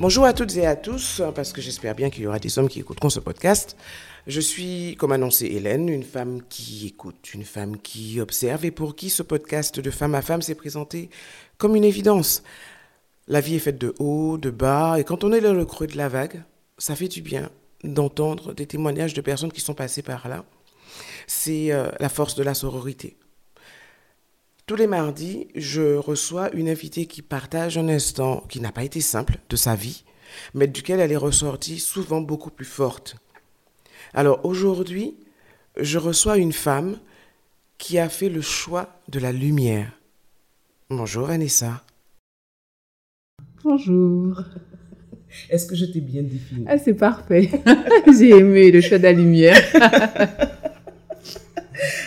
Bonjour à toutes et à tous, parce que j'espère bien qu'il y aura des hommes qui écouteront ce podcast. Je suis, comme annoncé Hélène, une femme qui écoute, une femme qui observe et pour qui ce podcast de femme à femme s'est présenté comme une évidence. La vie est faite de hauts, de bas, et quand on est dans le creux de la vague, ça fait du bien d'entendre des témoignages de personnes qui sont passées par là. C'est euh, la force de la sororité. Tous les mardis, je reçois une invitée qui partage un instant qui n'a pas été simple de sa vie, mais duquel elle est ressortie souvent beaucoup plus forte. Alors aujourd'hui, je reçois une femme qui a fait le choix de la lumière. Bonjour Vanessa. Bonjour. Est-ce que je t'ai bien défini Ah, c'est parfait. J'ai aimé le choix de la lumière.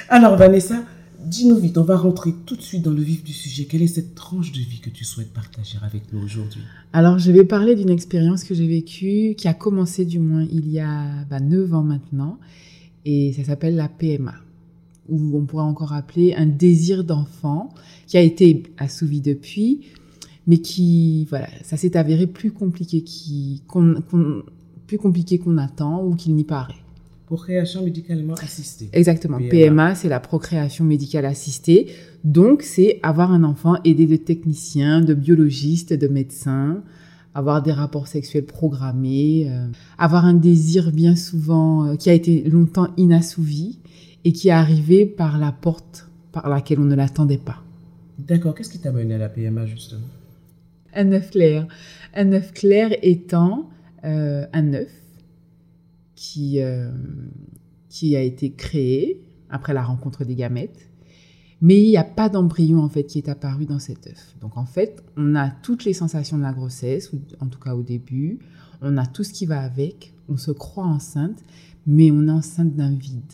Alors Vanessa, Dis-nous vite, on va rentrer tout de suite dans le vif du sujet. Quelle est cette tranche de vie que tu souhaites partager avec nous aujourd'hui? Alors, je vais parler d'une expérience que j'ai vécue, qui a commencé du moins il y a bah, 9 ans maintenant, et ça s'appelle la PMA, ou on pourrait encore appeler un désir d'enfant, qui a été assouvi depuis, mais qui, voilà, ça s'est avéré plus compliqué qu'on plus compliqué qu'on attend ou qu'il n'y paraît. Procréation médicalement assistée. Exactement. PMA, c'est la procréation médicale assistée. Donc, c'est avoir un enfant aidé de techniciens, de biologistes, de médecins, avoir des rapports sexuels programmés, euh, avoir un désir bien souvent euh, qui a été longtemps inassouvi et qui est arrivé par la porte par laquelle on ne l'attendait pas. D'accord. Qu'est-ce qui t'a mené à la PMA justement? Un œuf clair. Un œuf clair étant euh, un œuf qui, euh, qui a été créé après la rencontre des gamètes. Mais il n'y a pas d'embryon en fait qui est apparu dans cet œuf. Donc en fait, on a toutes les sensations de la grossesse, ou en tout cas au début. On a tout ce qui va avec. On se croit enceinte, mais on est enceinte d'un vide.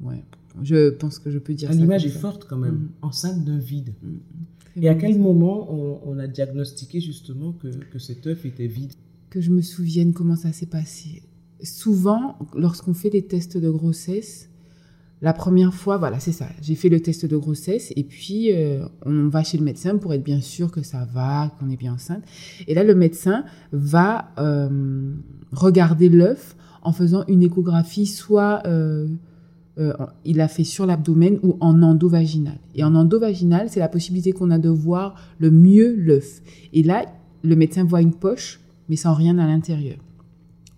Ouais. Je pense que je peux dire ça. L'image est forte quand même. Mm. Enceinte d'un vide. Mm. Et à quel moment on, on, a diagnostiqué justement que, que cet œuf était vide? Que je me souvienne comment ça s'est passé souvent, lorsqu'on fait les tests de grossesse, la première fois, voilà, c'est ça. J'ai fait le test de grossesse et puis euh, on va chez le médecin pour être bien sûr que ça va, qu'on est bien enceinte. Et là, le médecin va euh, regarder l'œuf en faisant une échographie, soit euh, il a fait sur l'abdomen ou en endovaginal. Et en endovaginal, c'est la possibilité qu'on a de voir le mieux l'œuf. Et là, le médecin voit une poche, mais sans rien à l'intérieur.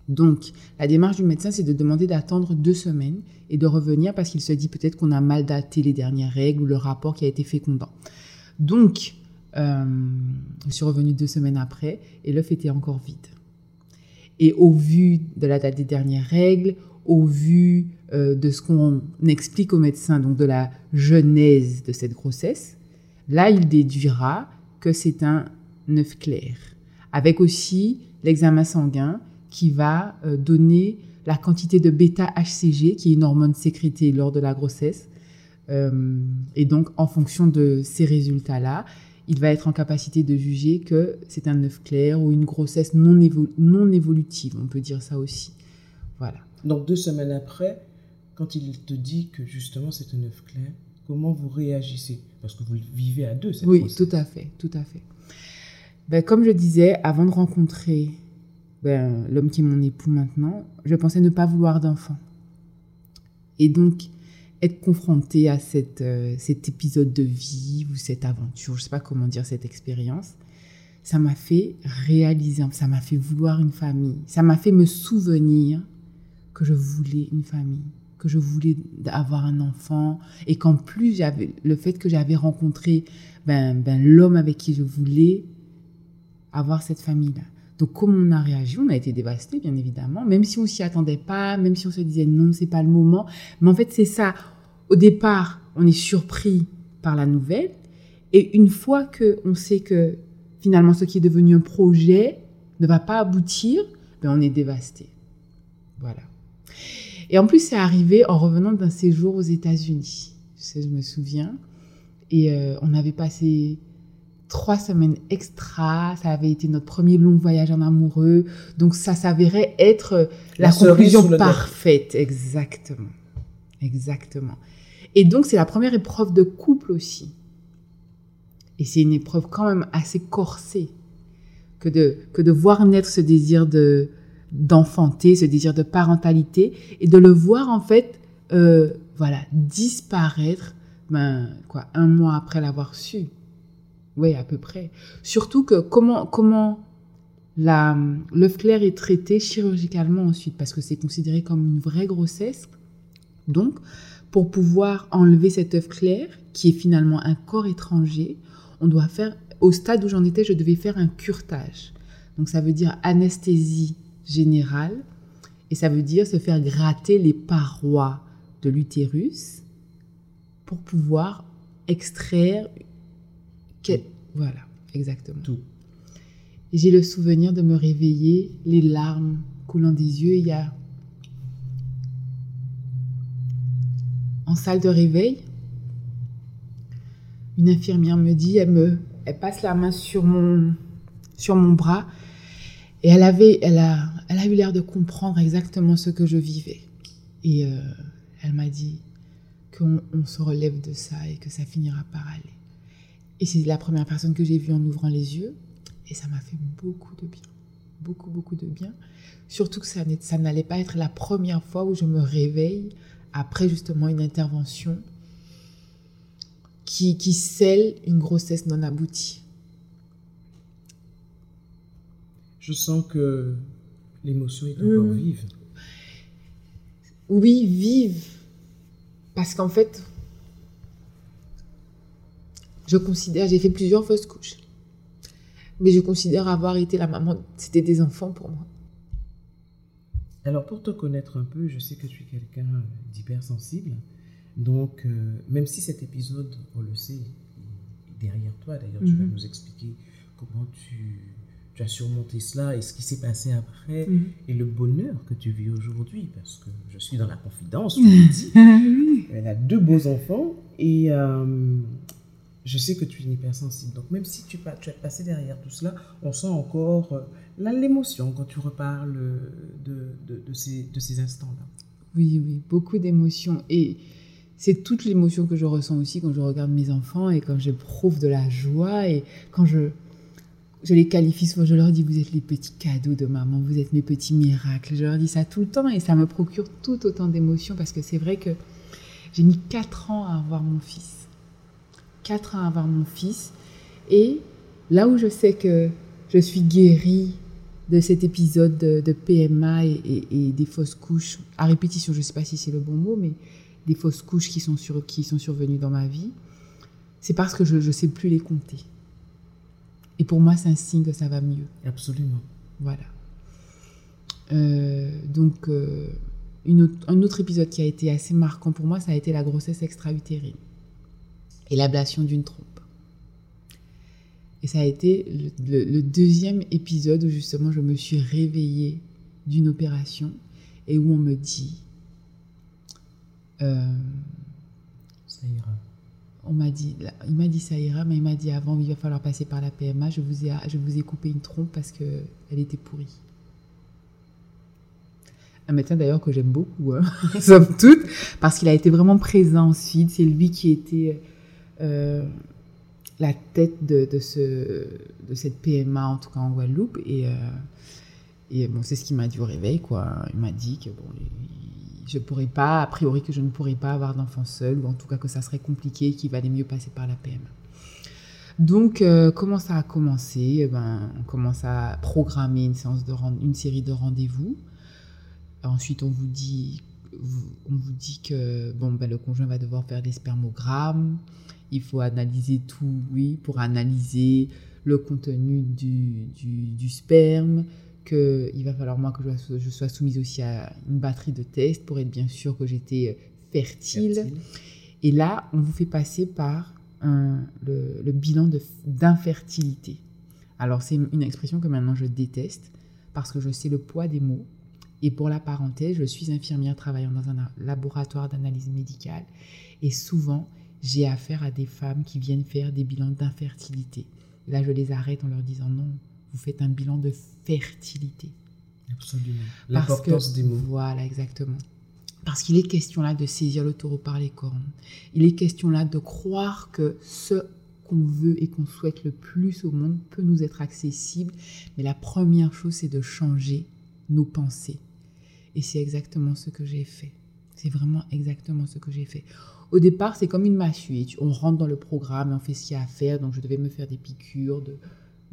Donc, la démarche du médecin, c'est de demander d'attendre deux semaines et de revenir parce qu'il se dit peut-être qu'on a mal daté les dernières règles ou le rapport qui a été fécondant. Donc, euh, je suis revenue deux semaines après et l'œuf était encore vide. Et au vu de la date des dernières règles, au vu euh, de ce qu'on explique au médecin, donc de la genèse de cette grossesse, là, il déduira que c'est un œuf clair, avec aussi l'examen sanguin qui va euh, donner la quantité de bêta-HCG, qui est une hormone sécrétée lors de la grossesse. Euh, et donc, en fonction de ces résultats-là, il va être en capacité de juger que c'est un œuf clair ou une grossesse non, non évolutive, on peut dire ça aussi. Voilà. Donc, deux semaines après, quand il te dit que justement c'est un œuf clair, comment vous réagissez? Parce que vous vivez à deux, cette Oui, tout à fait, tout à fait. Ben, comme je disais, avant de rencontrer ben, l'homme qui est mon époux maintenant, je pensais ne pas vouloir d'enfant. Et donc, être confronté à cette, euh, cet épisode de vie ou cette aventure, je ne sais pas comment dire cette expérience, ça m'a fait réaliser, ça m'a fait vouloir une famille, ça m'a fait me souvenir que je voulais une famille, que je voulais avoir un enfant et qu'en plus, j'avais le fait que j'avais rencontré ben, ben, l'homme avec qui je voulais avoir cette famille-là. Donc, comment on a réagi? On a été dévasté, bien évidemment, même si on s'y attendait pas, même si on se disait non, c'est pas le moment. Mais en fait, c'est ça. Au départ, on est surpris par la nouvelle, et une fois que on sait que finalement ce qui est devenu un projet ne va pas aboutir, ben on est dévasté. Voilà. Et en plus, c'est arrivé en revenant d'un séjour aux États-Unis. je me souviens. Et euh, on avait passé trois semaines extra. Ça avait été notre premier long voyage en amoureux. Donc, ça s'avérait être la, conclusion parfaite. Exactement. Exactement. Et donc, c'est la première épreuve de couple aussi. Et c'est une épreuve quand même assez corsée que de, que de voir naître ce désir de d'enfanter, ce désir de parentalité, et de le voir en fait, euh, voilà, disparaître, ben, quoi, un mois après l'avoir su. Oui, à peu près. Surtout que comment, comment l'œuf clair est traité chirurgicalement ensuite, parce que c'est considéré comme une vraie grossesse. Donc, pour pouvoir enlever cet œuf clair, qui est finalement un corps étranger, on doit faire, au stade où j'en étais, je devais faire un curetage. Donc, ça veut dire anesthésie générale, et ça veut dire se faire gratter les parois de l'utérus pour pouvoir extraire. Voilà, exactement. Tout. J'ai le souvenir de me réveiller, les larmes coulant des yeux. Il y a en salle de réveil, une infirmière me dit, elle me, elle passe la main sur mon, sur mon bras, et elle avait, elle a, elle a eu l'air de comprendre exactement ce que je vivais. Et euh, elle m'a dit qu'on on se relève de ça et que ça finira par aller. Et c'est la première personne que j'ai vue en ouvrant les yeux, et ça m'a fait beaucoup de bien, beaucoup beaucoup de bien. Surtout que ça, n'allait pas être la première fois où je me réveille après justement une intervention qui, qui scelle une grossesse non aboutie. Je sens que l'émotion est encore vive. Oui, vive. Parce qu'en fait, je considère, j'ai fait plusieurs fausses couches. Mais je considère avoir été la maman, c'était des enfants pour moi. Alors, pour te connaître un peu, je sais que tu es quelqu'un d'hypersensible. Donc, euh, même si cet épisode, on le sait, est derrière toi, d'ailleurs, tu vas Mhm. nous expliquer comment tu, tu as surmonté cela et ce qui s'est passé après Mhm. et le bonheur que tu vis aujourd'hui, parce que je suis dans la confidence, tu l'as dit. Elle a deux beaux enfants et euh, je sais que tu es une hypersensible. Donc, même si tu, tu as passé derrière tout cela, on sent encore euh, l'émotion quand tu reparles euh, de, de, de ces, de ces instants-là. Oui, oui, beaucoup d'émotions. Et c'est toute l'émotion que je ressens aussi quand je regarde mes enfants et quand j'éprouve de la joie et quand je, je les qualifie souvent, je leur dis, vous êtes les petits cadeaux de maman, vous êtes mes petits miracles. Je leur dis ça tout le temps et ça me procure tout autant d'émotions parce que c'est vrai que j'ai mis 4 ans à avoir mon fils. 4 ans à avoir mon fils. Et là où je sais que je suis guérie de cet épisode de, de PMA et, et- et des fausses couches, à répétition, je ne sais pas si c'est le bon mot, mais des fausses couches qui sont, sur, qui sont survenues dans ma vie, c'est parce que je ne sais plus les compter. Et pour moi, c'est un signe que ça va mieux. Absolument. Voilà. Euh, donc, euh, une autre- un autre épisode qui a été assez marquant pour moi, ça a été la grossesse extra-utérine et l'ablation d'une trompe. Et ça a été le, le- le deuxième épisode où justement je me suis réveillée d'une opération et où on me dit, euh, Ça ira. on m'a dit, il m'a dit ça ira, mais il m'a dit avant, il va falloir passer par la PMA. Je vous ai, je vous ai coupé une trompe parce que elle était pourrie. Un médecin d'ailleurs que j'aime beaucoup, hein, somme toute, parce qu'il a été vraiment présent ensuite. C'est lui qui était euh, la tête de, de, ce, de cette PMA, en tout cas en Guadeloupe. Et, euh, et bon, c'est ce qu'il m'a dit au réveil, quoi. Il m'a dit que bon, je pourrais pas, a priori que je ne pourrais pas avoir d'enfant seul, ou en tout cas que ça serait compliqué, qu'il valait mieux passer par la PMA. Donc, euh, comment ça a commencé? Eh ben, On commence à programmer une, séance de une série de rendez-vous. Ensuite, on vous dit, on vous dit que bon, ben, le conjoint va devoir faire des spermogrammes. Il faut analyser tout, oui, pour analyser le contenu du, du, du sperme, qu'il va falloir moi que je sois, je sois soumise aussi à une batterie de tests pour être bien sûr que j'étais fertile. Fertile. Et là, on vous fait passer par un- le, le bilan d'infertilité. Alors, c'est une expression que maintenant je déteste parce que je sais le poids des mots Et pour la parenthèse, je suis infirmière travaillant dans un laboratoire d'analyse médicale. Et souvent, j'ai affaire à des femmes qui viennent faire des bilans d'infertilité. Là, je les arrête en leur disant non, vous faites un bilan de fertilité. Absolument. L'importance des mots. Voilà, exactement. Parce qu'il est question là de saisir le taureau par les cornes. Il est question là de croire que ce qu'on veut et qu'on souhaite le plus au monde peut nous être accessible. Mais la première chose, c'est de changer nos pensées. Et c'est exactement ce que j'ai fait. C'est vraiment exactement ce que j'ai fait. Au départ, c'est comme une massue. On rentre dans le programme et on fait ce qu'il y a à faire. Donc, je devais me faire des piqûres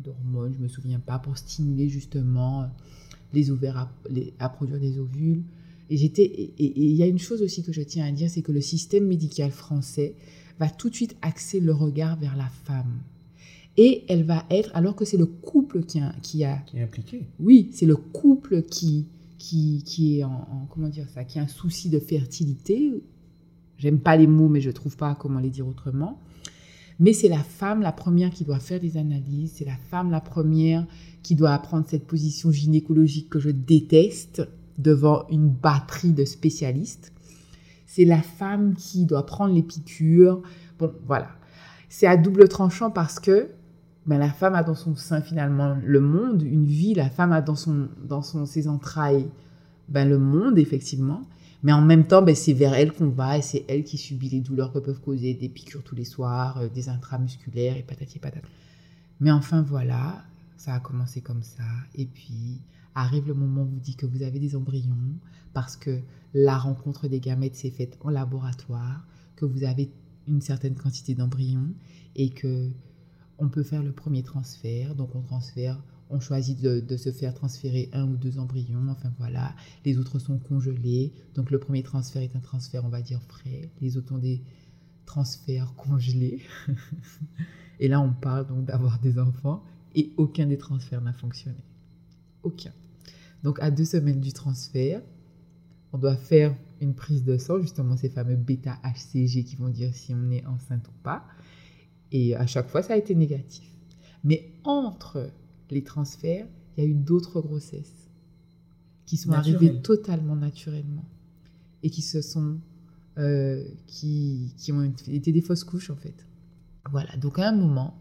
d'hormones, je ne me souviens pas, pour stimuler justement les ovaires à, à produire des ovules. Et j'étais, et il y a une chose aussi que je tiens à dire, c'est que le système médical français va tout de suite axer le regard vers la femme. Et elle va être, alors que c'est le couple qui a, qui a, qui est impliqué. Oui, c'est le couple qui, qui, qui est en, comment dire ça, qui a un souci de fertilité. J'aime pas les mots, mais je trouve pas comment les dire autrement. Mais c'est la femme la première qui doit faire des analyses, c'est la femme la première qui doit apprendre cette position gynécologique que je déteste devant une batterie de spécialistes. C'est la femme qui doit prendre les piqûres. Bon, voilà. C'est à double tranchant parce que ben, la femme a dans son sein finalement le monde, une vie. La femme a dans, son, dans son, ses entrailles ben, le monde, effectivement. Mais en même temps, ben, c'est vers elle qu'on va et c'est elle qui subit les douleurs que peuvent causer des piqûres tous les soirs, euh, des intramusculaires et patati patata. Mais enfin, voilà, ça a commencé comme ça. Et puis, arrive le moment où vous dit que vous avez des embryons parce que la rencontre des gamètes s'est faite en laboratoire, que vous avez une certaine quantité d'embryons et que on peut faire le premier transfert. Donc on transfère, on choisit de, se faire transférer un ou deux embryons. Enfin voilà, les autres sont congelés. Donc le premier transfert est un transfert, on va dire frais. Les autres ont des transferts congelés. et là on parle donc d'avoir des enfants et aucun des transferts n'a fonctionné. Aucun. Donc à deux semaines du transfert, on doit faire une prise de sang, justement ces fameux bêta-HCG qui vont dire si on est enceinte ou pas. Et à chaque fois, ça a été négatif. Mais entre les transferts, il y a eu d'autres grossesses qui sont arrivées totalement naturellement et qui se sont euh, qui, qui ont été des fausses couches en fait. Voilà, donc à un moment,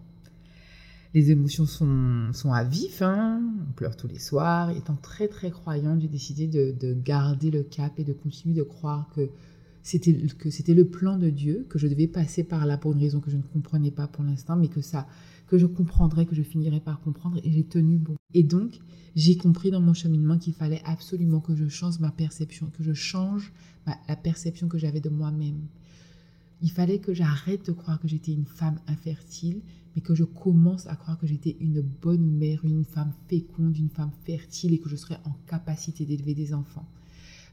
les émotions sont, sont à vif, hein. on pleure tous les soirs. Étant très très croyante, j'ai décidé de, garder le cap et de continuer de croire que c'était que c'était le plan de Dieu, que je devais passer par là pour une raison que je ne comprenais pas pour l'instant, mais que ça, que je comprendrais, que je finirais par comprendre, et j'ai tenu bon. Et donc, j'ai compris dans mon cheminement qu'il fallait absolument que je change ma perception, que je change la perception que j'avais de moi-même. Il fallait que j'arrête de croire que j'étais une femme infertile, mais que je commence à croire que j'étais une bonne mère, une femme féconde, une femme fertile et que je serais en capacité d'élever des enfants.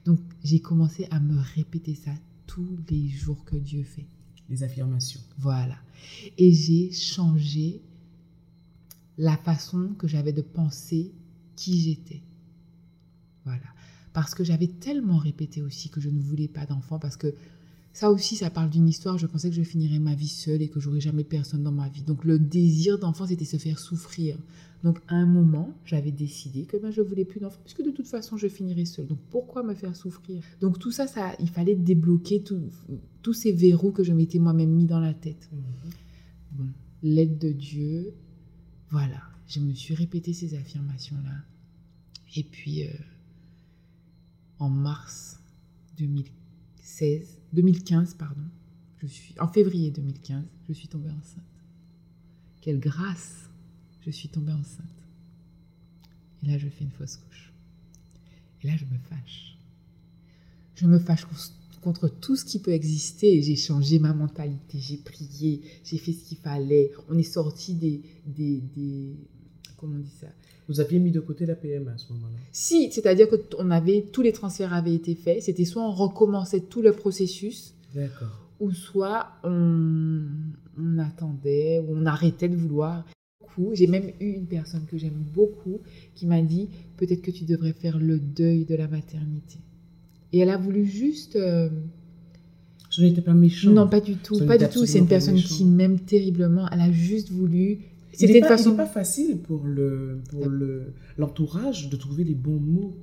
Donc j'ai commencé à me répéter ça tous les jours que Dieu fait. Les affirmations. Voilà. Et j'ai changé la façon que j'avais de penser qui j'étais. Voilà. Parce que j'avais tellement répété aussi que je ne voulais pas d'enfants, parce que ça aussi, ça parle d'une histoire. Je pensais que je finirais ma vie seule et que j'aurais jamais personne dans ma vie. Donc le désir d'enfant, c'était se faire souffrir. Donc à un moment, j'avais décidé que ben, je voulais plus d'enfants puisque de toute façon, je finirais seule. Donc pourquoi me faire souffrir? Donc tout ça, ça, il fallait débloquer tous ces verrous que je m'étais moi-même mis dans la tête. Mhm. l'aide de Dieu, voilà. Je me suis répété ces affirmations-là. Et puis, euh, en mars 2016, 2015, pardon. Je suis, en février 2015, je suis tombée enceinte. Quelle grâce, je suis tombée enceinte. Et là, je fais une fausse couche. Et là, je me fâche. Je me fâche contre tout ce qui peut exister. J'ai changé ma mentalité, j'ai prié, j'ai fait ce qu'il fallait. On est sorti des, des, des, Comment on dit ça Vous aviez mis de côté la PMA à ce moment-là Si, c'est-à-dire que on avait, tous les transferts avaient été faits. C'était soit on recommençait tout le processus, ou soit on, on attendait, ou on arrêtait de vouloir. J'ai même eu une personne que j'aime beaucoup qui m'a dit peut-être que tu devrais faire le deuil de la maternité. Et elle a voulu juste. Euh, Je n'étais pas méchante. Non, pas du tout. pas du tout. C'est une personne qui m'aime terriblement. Elle a juste voulu c'était une façon. pas facile pour le pour le l'entourage de trouver les bons mots.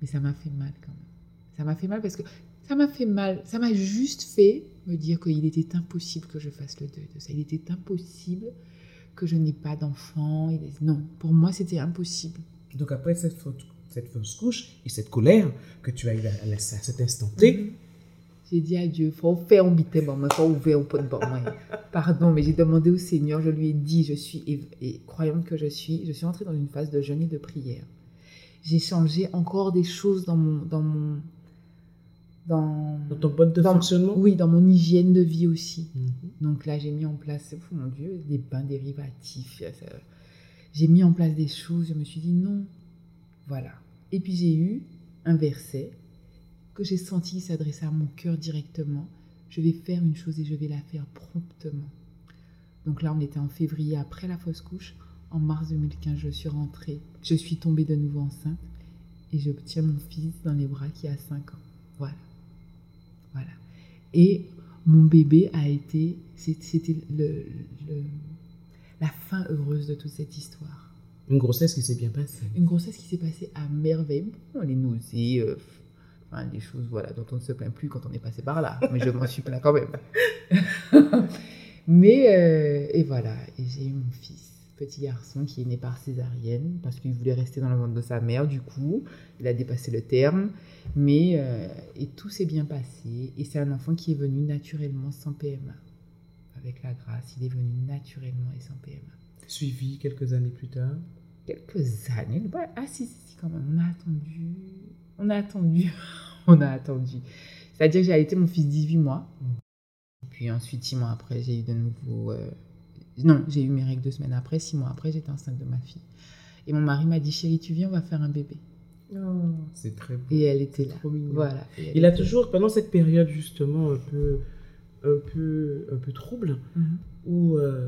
Mais ça m'a fait mal quand même. Ça m'a fait mal parce que ça m'a fait mal. Ça m'a juste fait me dire qu'il était impossible que je fasse le deuil de ça. Il était impossible que je n'ai pas d'enfant. Non, pour moi, c'était impossible. Donc après cette, cette fausse couche et cette colère que tu as eu à, à cet instant T, mhm. J'ai dit à Dieu, faut faire un bité, il faut ouvrir un pot de Pardon, mais j'ai demandé au Seigneur, je lui ai dit, je suis, et, croyante que je suis, je suis entrée dans une phase de jeûne et de prière. J'ai changé encore des choses dans mon, dans mon, dans, ton mode de fonctionnement? Oui, dans mon hygiène de vie aussi. Mhm. Donc là, j'ai mis en place, oh mon Dieu, des bains dérivatifs. J'ai mis en place des choses, je me suis dit non. Voilà. Et puis j'ai eu un verset que j'ai senti s'adresser à mon cœur directement. Je vais faire une chose et je vais la faire promptement. Donc là, on était en février après la fausse couche. En mars 2015, je suis rentrée. Je suis tombée de nouveau enceinte et je tiens mon fils dans les bras qui a 5 ans. Voilà. Voilà. Et mon bébé a été, c'était le, la fin heureuse de toute cette histoire. Une grossesse qui s'est bien passée. Une grossesse qui s'est passée à merveille. Bon, les nausées, euh, enfin, des choses voilà, dont on ne se plaint plus quand on est passé par là. Mais je m'en suis plaint quand même. Mais, euh, et voilà, et j'ai eu mon fils petit garçon qui est né par césarienne parce qu'il voulait rester dans le monde de sa mère. Du coup, il a dépassé le terme, mais euh, et tout s'est bien passé. Et c'est un enfant qui est venu naturellement sans PMA. Avec la grâce, il est venu naturellement et sans PMA. Suivi quelques années plus tard. Quelques années. ah si, si, quand même. On a attendu. On a attendu. on a attendu. C'est-à-dire que j'ai allaité mon fils 18 mois. Puis ensuite, six mois après, j'ai eu de nouveau euh, non, j'ai eu mes règles deux semaines après, six mois après, j'étais enceinte de ma fille. Et mon mari m'a dit, chérie, tu viens, on va faire un bébé. Oh, c'est très beau. Et elle était là. Voilà. Il a toujours, pendant cette période justement un peu, un peu, un peu trouble, mhm. où euh,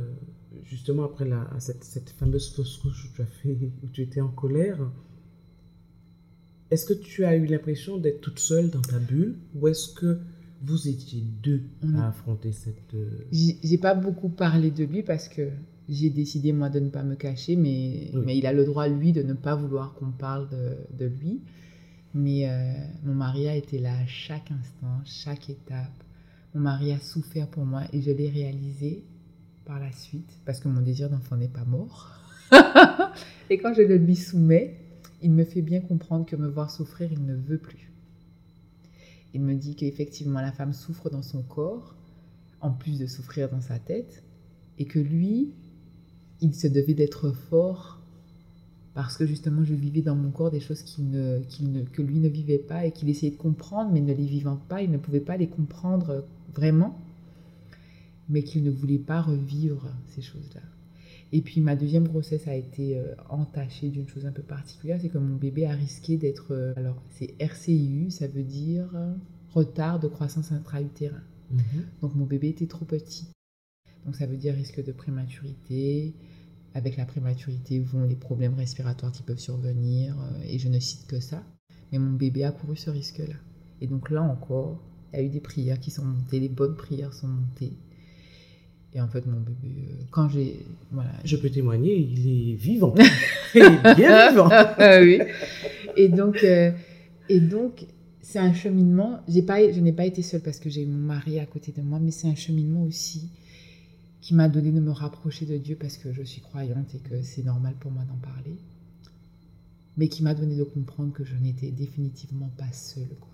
justement après la, cette, cette fameuse fausse couche où tu as fait, où tu étais en colère, est-ce que tu as eu l'impression d'être toute seule dans ta bulle, ou est-ce que vous étiez deux à affronter cette... Euh, j'ai pas beaucoup parlé de lui parce que j'ai décidé moi de ne pas me cacher, mais, mais il a le droit, lui, de ne pas vouloir qu'on parle de, de, lui. Mais euh, mon mari a été là à chaque instant, chaque étape. Mon mari a souffert pour moi et je l'ai réalisé par la suite parce que mon désir d'enfant n'est pas mort. et quand je le lui soumets, il me fait bien comprendre que me voir souffrir, il ne veut plus. Il me dit qu'effectivement la femme souffre dans son corps, en plus de souffrir dans sa tête, et que lui, il se devait d'être fort parce que justement je vivais dans mon corps des choses ne, ne, que lui ne vivait pas et qu'il essayait de comprendre, mais ne les vivant pas, il ne pouvait pas les comprendre vraiment, mais qu'il ne voulait pas revivre ces choses-là. Et puis ma deuxième grossesse a été euh, entachée d'une chose un peu particulière, c'est que mon bébé a risqué d'être... Euh, alors c'est RCIU, ça veut dire euh, retard de croissance intra-utérin. Mhm. Donc mon bébé était trop petit. Donc ça veut dire risque de prématurité. Avec la prématurité vont les problèmes respiratoires qui peuvent survenir, et je ne cite que ça. Mais mon bébé a couru ce risque-là. Et donc là encore, il y a eu des prières qui sont montées, les bonnes prières sont montées. Et en fait, mon bébé, euh, quand j'ai. Voilà. Je peux témoigner, il est vivant. il est bien vivant. Ah oui. Et donc, euh, et donc c'est un cheminement. Pas, je n'ai pas été seule parce que j'ai eu mon mari à côté de moi, mais c'est un cheminement aussi qui m'a donné de me rapprocher de Dieu parce que je suis croyante et que c'est normal pour moi d'en parler. Mais qui m'a donné de comprendre que je n'étais définitivement pas seule. Quoi.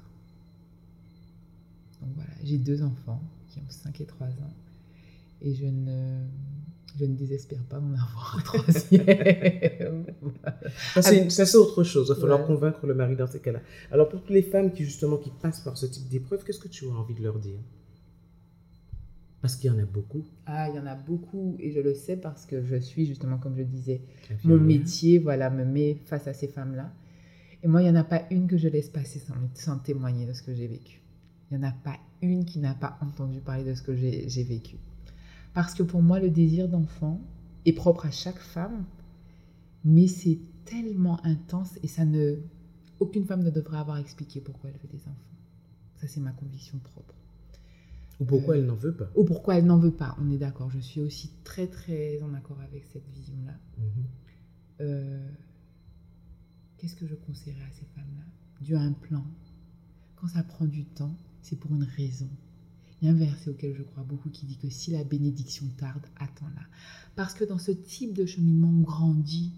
Donc voilà, j'ai deux enfants qui ont 5 et 3 ans et je ne, je ne désespère pas d'en avoir un troisième. Ça, c'est autre chose. Il va falloir convaincre le mari dans ces cas-là. Alors, pour toutes les femmes qui, justement, qui passent par ce type d'épreuve, qu'est-ce que tu as envie de leur dire? Parce qu'il y en a beaucoup. Ah, il y en a beaucoup. Et je le sais parce que je suis, justement, comme je disais, mon métier, voilà, me met face à ces femmes-là. Et moi, il n'y en a pas une que je laisse passer sans, sans témoigner de ce que j'ai vécu. Il n'y en a pas une qui n'a pas entendu parler de ce que j'ai vécu. Parce que pour moi, le désir d'enfant est propre à chaque femme, mais c'est tellement intense et ça ne. Aucune femme ne devrait avoir expliqué pourquoi elle veut des enfants. Ça, c'est ma conviction propre. Ou pourquoi elle n'en veut pas. Ou pourquoi elle n'en veut pas, on est d'accord. Je suis aussi très, très en accord avec cette vision-là. Mhm. Euh, qu'est-ce que je conseillerais à ces femmes-là? Dieu a un plan. Quand ça prend du temps, c'est pour une raison. Il un verset auquel je crois beaucoup qui dit que si la bénédiction tarde, attends-la. Parce que dans ce type de cheminement, on grandit.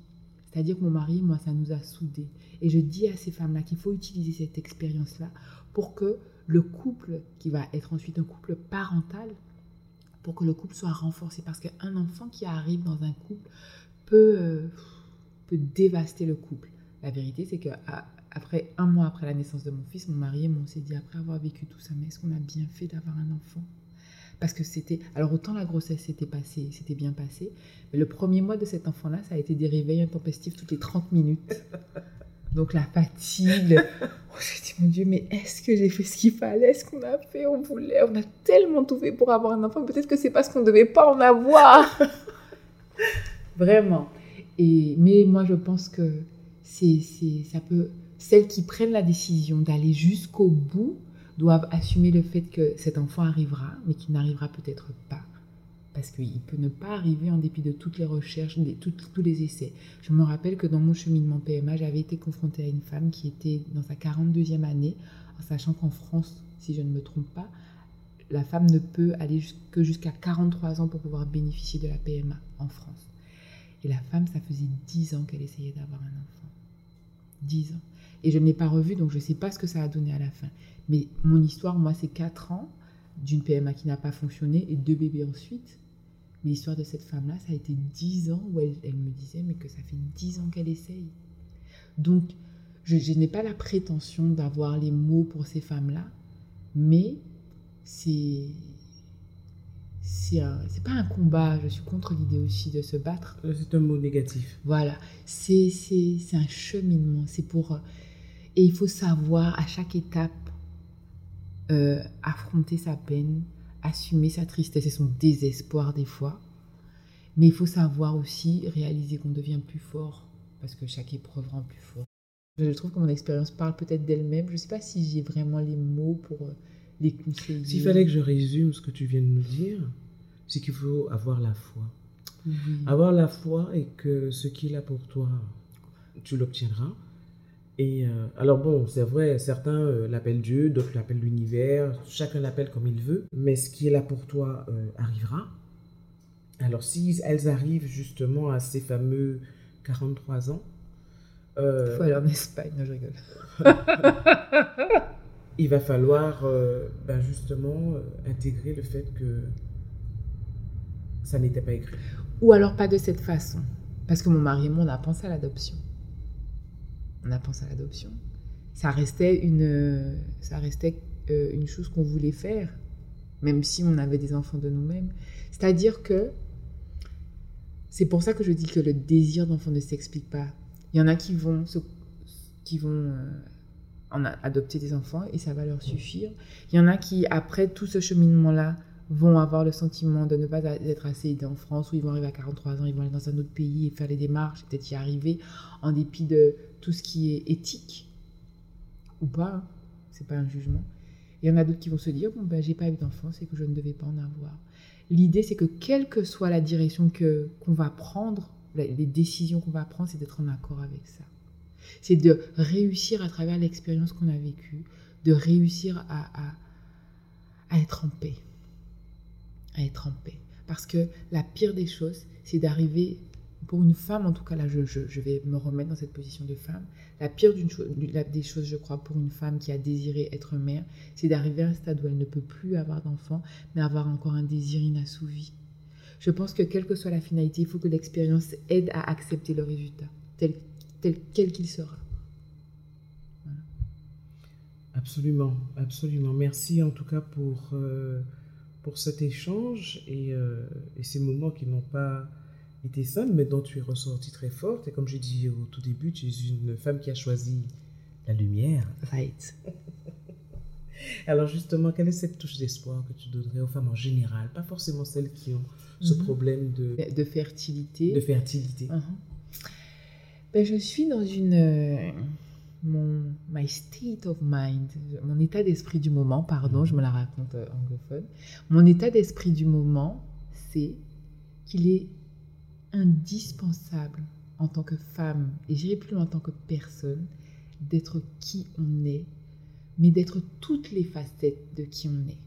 C'est-à-dire que mon mari, moi, ça nous a soudés. Et je dis à ces femmes-là qu'il faut utiliser cette expérience-là pour que le couple, qui va être ensuite un couple parental, pour que le couple soit renforcé. Parce qu'un enfant qui arrive dans un couple peut, euh, peut dévaster le couple. La vérité, c'est que après un mois après la naissance de mon fils, mon mari et moi, on s'est dit, après avoir vécu tout ça, mais est-ce qu'on a bien fait d'avoir un enfant? Parce que c'était... Alors autant la grossesse s'était passée, c'était bien passé, mais le premier mois de cet enfant-là, ça a été des réveils intempestifs toutes les 30 minutes. Donc la fatigue. Oh, j'ai dit, mon Dieu, mais est-ce que j'ai fait ce qu'il fallait? Est-ce qu'on a fait? On voulait, on a tellement tout fait pour avoir un enfant. Peut-être que c'est parce qu'on ne devait pas en avoir. Vraiment. Et, mais moi, je pense que c'est, ça peut celles qui prennent la décision d'aller jusqu'au bout doivent assumer le fait que cet enfant arrivera, mais qu'il n'arrivera peut-être pas. Parce qu'il peut ne pas arriver en dépit de toutes les recherches, de tous les essais. Je me rappelle que dans mon cheminement PMA, j'avais été confrontée à une femme qui était dans sa 42e année, en sachant qu'en France, si je ne me trompe pas, la femme ne peut aller que jusqu'à 43 ans pour pouvoir bénéficier de la PMA en France. Et la femme, ça faisait 10 ans qu'elle essayait d'avoir un enfant. 10 ans. Et je ne l'ai pas revu, donc je ne sais pas ce que ça a donné à la fin. Mais mon histoire, moi, c'est 4 ans d'une PMA qui n'a pas fonctionné et deux bébés ensuite. Mais l'histoire de cette femme-là, ça a été 10 ans où elle, me disait, mais que ça fait 10 ans qu'elle essaye. Donc, je, je n'ai pas la prétention d'avoir les mots pour ces femmes-là, mais c'est c'est pas un combat, je suis contre l'idée aussi de se battre. C'est un mot négatif. Voilà, c'est un cheminement, c'est pour et il faut savoir à chaque étape euh, affronter sa peine, assumer sa tristesse et son désespoir des fois. Mais il faut savoir aussi réaliser qu'on devient plus fort parce que chaque épreuve rend plus fort. Je trouve que mon expérience parle peut-être d'elle-même. Je ne sais pas si j'ai vraiment les mots pour euh, les conseiller. S'il fallait que je résume ce que tu viens de nous dire, c'est qu'il faut avoir la foi. Avoir la foi et que ce qui est là pour toi, tu l'obtiendras. Et euh, alors bon, c'est vrai, certains euh, l'appellent Dieu, d'autres l'appellent l'univers, chacun l'appelle comme il veut, mais ce qui est là pour toi euh, arrivera. Alors si elles arrivent justement à ces fameux 43 ans... il faut aller en Espagne, je rigole. il va falloir ben justement intégrer le fait que ça n'était pas écrit. Ou alors pas de cette façon. Parce que mon mari et moi, on a pensé à l'adoption on a pensé à l'adoption. Ça restait une, ça restait euh, une chose qu'on voulait faire, même si on avait des enfants de nous-mêmes. C'est-à-dire que c'est pour ça que je dis que le désir d'enfant ne s'explique pas. Il y en a qui vont, qui vont euh, en adopter des enfants et ça va leur suffire. Il y en a qui, après tout ce cheminement-là, vont avoir le sentiment de ne pas être assez aidés en France, ou ils vont arriver à 43 ans, ils vont aller dans un autre pays et faire les démarches, peut-être y arriver, en dépit de tout ce qui est éthique, ou pas, hein. c'est pas un jugement. Il y en a d'autres qui vont se dire, bon ben j'ai pas eu d'enfant, c'est que je ne devais pas en avoir. L'idée c'est que quelle que soit la direction que qu'on va prendre, les décisions qu'on va prendre, c'est d'être en accord avec ça. C'est de réussir à travers l'expérience qu'on a vécue, de réussir à, à être en paix à être en paix. Parce que la pire des choses, c'est d'arriver, pour une femme en tout cas, là je, je, vais me remettre dans cette position de femme, la pire d'une des choses, je crois, pour une femme qui a désiré être mère, c'est d'arriver à un stade où elle ne peut plus avoir d'enfant, mais avoir encore un désir inassouvi. Je pense que quelle que soit la finalité, il faut que l'expérience aide à accepter le résultat, tel, quel qu'il sera. Absolument, absolument. Merci en tout cas pour... Euh, pour cet échange euh, et, ces moments qui n'ont pas été simples, mais dont tu es ressortie très forte. Et comme j'ai dit au tout début, tu es une femme qui a choisi la lumière. Right. Alors justement, quelle est cette touche d'espoir que tu donnerais aux femmes en général, pas forcément celles qui ont ce mhm. problème de, de fertilité? De fertilité. Uh-huh. ben, je suis dans une euh, mon my state of mind, mon état d'esprit du moment, pardon, je me la raconte euh, anglophone. Mon état d'esprit du moment, c'est qu'il est indispensable en tant que femme, et j'irai plus loin en tant que personne, d'être qui on est, mais d'être toutes les facettes de qui on est.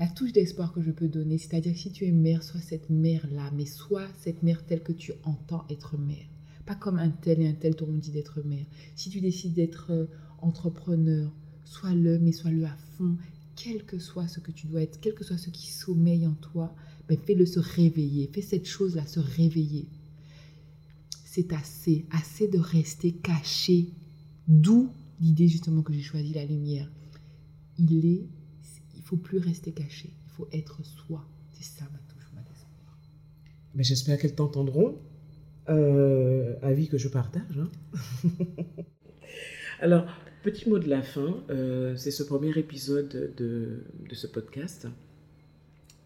La touche d'espoir que je peux donner, c'est-à-dire que si tu es mère, sois cette mère-là, mais sois cette mère telle que tu entends être mère. Pas comme un tel et un tel t'auront dit d'être mère. Si tu décides d'être euh, entrepreneur, sois-le, mais sois-le à fond, quel que soit ce que tu dois être, quel que soit ce qui sommeille en toi, ben fais-le se réveiller, fais cette chose-là se réveiller. C'est assez, assez de rester caché. D'où l'idée justement que j'ai choisi la lumière. Il est, il faut plus rester caché, il faut être soi. C'est ça ma touche, ma j'espère qu'elles t'entendront. Euh, avis que je partage. Hein. Alors, petit mot de la fin, euh, c'est ce premier épisode de, ce podcast.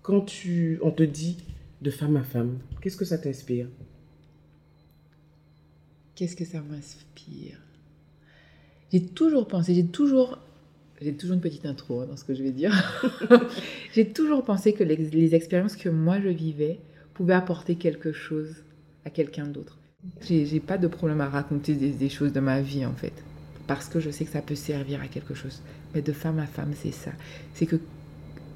Quand tu, on te dit de femme à femme, qu'est-ce que ça t'inspire? Qu'est-ce que ça m'inspire? J'ai toujours pensé, j'ai toujours, j'ai toujours une petite intro hein, dans ce que je vais dire. j'ai toujours pensé que les expériences que moi je vivais pouvaient apporter quelque chose à quelqu'un d'autre. J'ai pas de problème à raconter des, choses de ma vie en fait, parce que je sais que ça peut servir à quelque chose. Mais de femme à femme, c'est ça. C'est que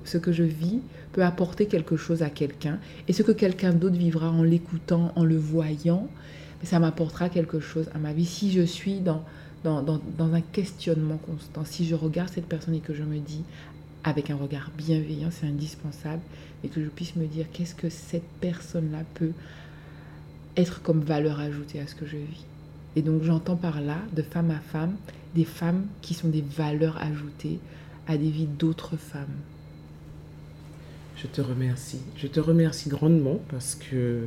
ce que je vis peut apporter quelque chose à quelqu'un, et ce que quelqu'un d'autre vivra en l'écoutant, en le voyant, ça m'apportera quelque chose à ma vie. Si je suis dans, dans, dans, un questionnement constant, si je regarde cette personne et que je me dis avec un regard bienveillant, c'est indispensable, et que je puisse me dire qu'est-ce que cette personne-là peut être comme valeur ajoutée à ce que je vis. Et donc j'entends par là, de femme à femme, des femmes qui sont des valeurs ajoutées à des vies d'autres femmes. Je te remercie. Je te remercie grandement parce que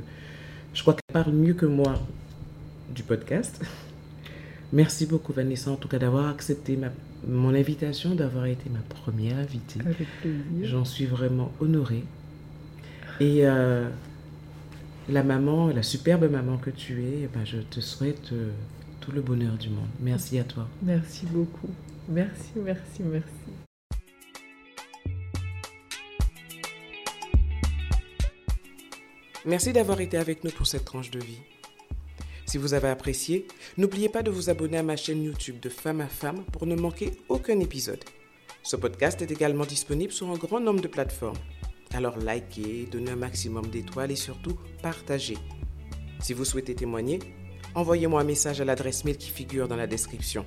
je crois qu'elle parle mieux que moi du podcast. Merci beaucoup Vanessa en tout cas d'avoir accepté ma, mon invitation, d'avoir été ma première invitée. Avec plaisir. J'en suis vraiment honorée. Et euh, la maman, la superbe maman que tu es, eh ben je te souhaite euh, tout le bonheur du monde. Merci à toi. Merci beaucoup. Merci, merci, merci. Merci d'avoir été avec nous pour cette tranche de vie. Si vous avez apprécié, n'oubliez pas de vous abonner à ma chaîne YouTube de Femme à Femme pour ne manquer aucun épisode. Ce podcast est également disponible sur un grand nombre de plateformes. Alors likez, donnez un maximum d'étoiles et surtout partagez. Si vous souhaitez témoigner, envoyez-moi un message à l'adresse mail qui figure dans la description.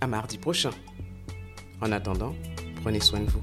À mardi prochain. En attendant, prenez soin de vous.